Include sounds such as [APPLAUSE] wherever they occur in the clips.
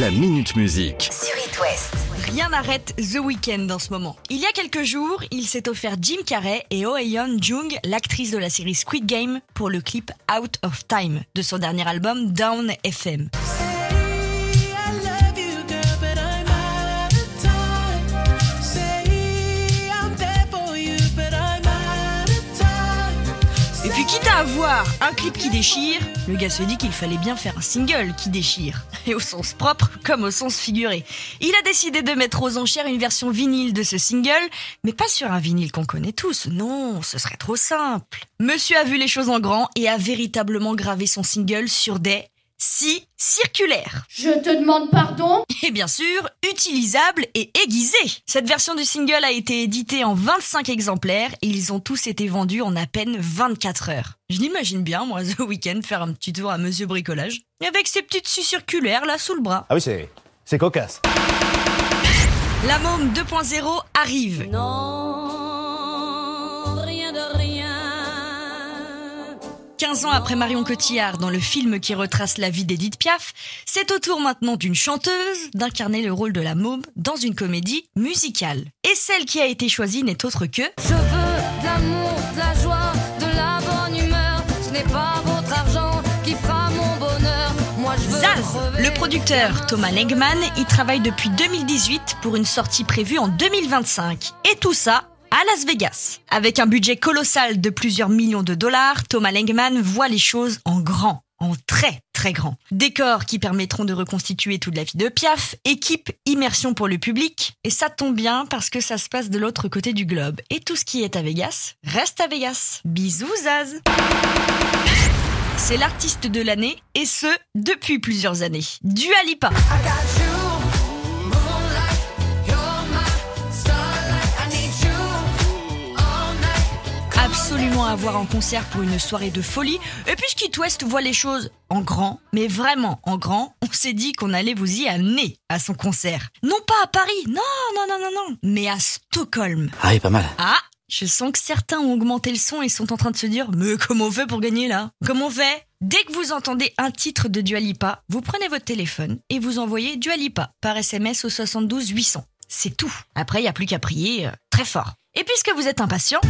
La Minute Musique. sur It West. Rien n'arrête The Weeknd en ce moment. Il y a quelques jours, il s'est offert Jim Carrey et Oh Jung, l'actrice de la série Squid Game, pour le clip Out of Time de son dernier album Down FM. Quitte à avoir un clip qui déchire, le gars se dit qu'il fallait bien faire un single qui déchire. Et au sens propre comme au sens figuré. Il a décidé de mettre aux enchères une version vinyle de ce single, mais pas sur un vinyle qu'on connaît tous. Non, ce serait trop simple. Monsieur a vu les choses en grand et a véritablement gravé son single sur des scies circulaires. Je te demande pardon? Et bien sûr, utilisable et aiguisé. Cette version du single a été éditée en 25 exemplaires et ils ont tous été vendus en à peine 24 heures. Je l'imagine bien, moi, [LAUGHS] The Weeknd, faire un petit tour à Monsieur Bricolage. Avec ses petites scies circulaires là sous le bras. Ah oui, c'est, c'est cocasse. La môme 2.0 arrive. Non, 15 ans après Marion Cotillard dans le film qui retrace la vie d'Edith Piaf, c'est au tour maintenant d'une chanteuse d'incarner le rôle de la môme dans une comédie musicale. Et celle qui a été choisie n'est autre que Je veux de l'amour, de la joie, de la bonne humeur. Ce n'est pas votre argent qui fera mon bonheur. Moi je veux Zaz. Le producteur Thomas Legman y travaille depuis 2018 pour une sortie prévue en 2025. Et tout ça à Las Vegas. Avec un budget colossal de plusieurs millions de dollars, Thomas Legman voit les choses en grand, en très très grand. Décors qui permettront de reconstituer toute la vie de Piaf, équipe, immersion pour le public. Et ça tombe bien parce que ça se passe de l'autre côté du globe. Et tout ce qui est à Vegas reste à Vegas. Bisous Zaz c'est l'artiste de l'année et ce depuis plusieurs années. Dua Lipa. Absolument à voir en concert pour une soirée de folie. Et puisqu'It West voit les choses en grand, mais vraiment en grand, on s'est dit qu'on allait vous y amener à son concert. Non pas à Paris, non, non, non, non, non, mais à Stockholm. Ah oui, pas mal. Ah, je sens que certains ont augmenté le son et sont en train de se dire Mais comment on fait pour gagner là? Comment on fait? Dès que vous entendez un titre de Dua Lipa, vous prenez votre téléphone et vous envoyez Dua Lipa par SMS au 72 800. C'est tout. Après, il n'y a plus qu'à prier euh, très fort. Et puisque vous êtes impatient,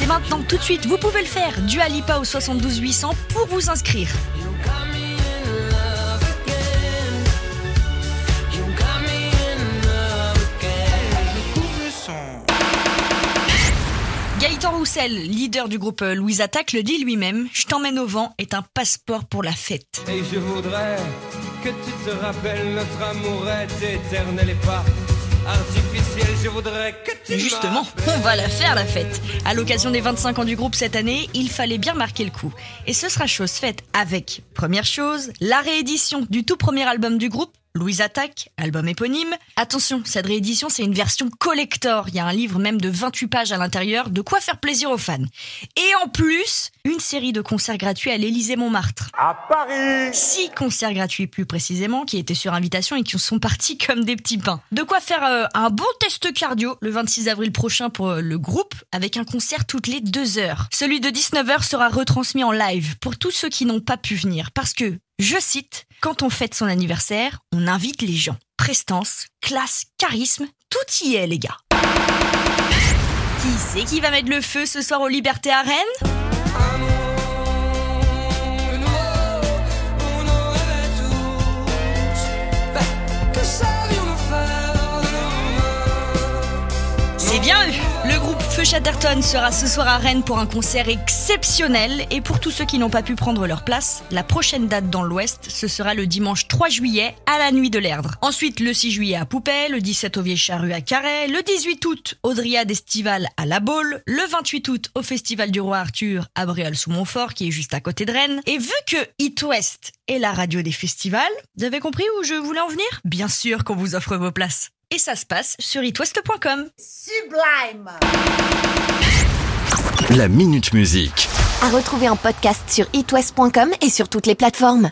c'est maintenant tout de suite, vous pouvez le faire. Dua Lipa au 72 800 pour vous inscrire. Gaëtan Roussel, leader du groupe euh, Louise Attaque, le dit lui-même Je t'emmène au vent est un passeport pour la fête. Et je voudrais que tu te rappelles notre amour est éternel et pas artificiel. Je voudrais que justement, on va la faire la fête. À l'occasion des 25 ans du groupe cette année, il fallait bien marquer le coup. Et ce sera chose faite avec, première chose, la réédition du tout premier album du groupe, Louise Attaque, album éponyme. Attention, cette réédition, c'est une version collector. Il y a un livre même de 28 pages à l'intérieur, de quoi faire plaisir aux fans. Et en plus, une série de concerts gratuits à l'Élysée Montmartre. À Paris Six concerts gratuits plus précisément qui étaient sur invitation et qui sont partis [LAUGHS] comme des petits pains. De quoi faire euh, un bon test cardio le 26 avril prochain pour euh, le groupe avec un concert toutes les deux heures. Celui de 19h sera retransmis en live pour tous ceux qui n'ont pas pu venir parce que, je cite, quand on fête son anniversaire, on invite les gens. Prestance, classe, charisme, tout y est les gars. Qui c'est qui va mettre le feu ce soir aux Libertés à Rennes Chatterton sera ce soir à Rennes pour un concert exceptionnel. Et pour tous ceux qui n'ont pas pu prendre leur place, la prochaine date dans l'Ouest, ce sera le dimanche 3 juillet à la Nuit de l'Erdre. Ensuite, le 6 juillet à Poupée, le 17 au Vieille Charrue à Carhaix, le 18 août au Dryade Estival à La Baule, le 28 août au Festival du Roi Arthur à Bréal-sous-Montfort, qui est juste à côté de Rennes. Et vu que It West est la radio des festivals, vous avez compris où je voulais en venir? Bien sûr qu'on vous offre vos places. Et ça se passe sur itwest.com. La Minute Musique. À retrouver en podcast sur itwest.com et sur toutes les plateformes.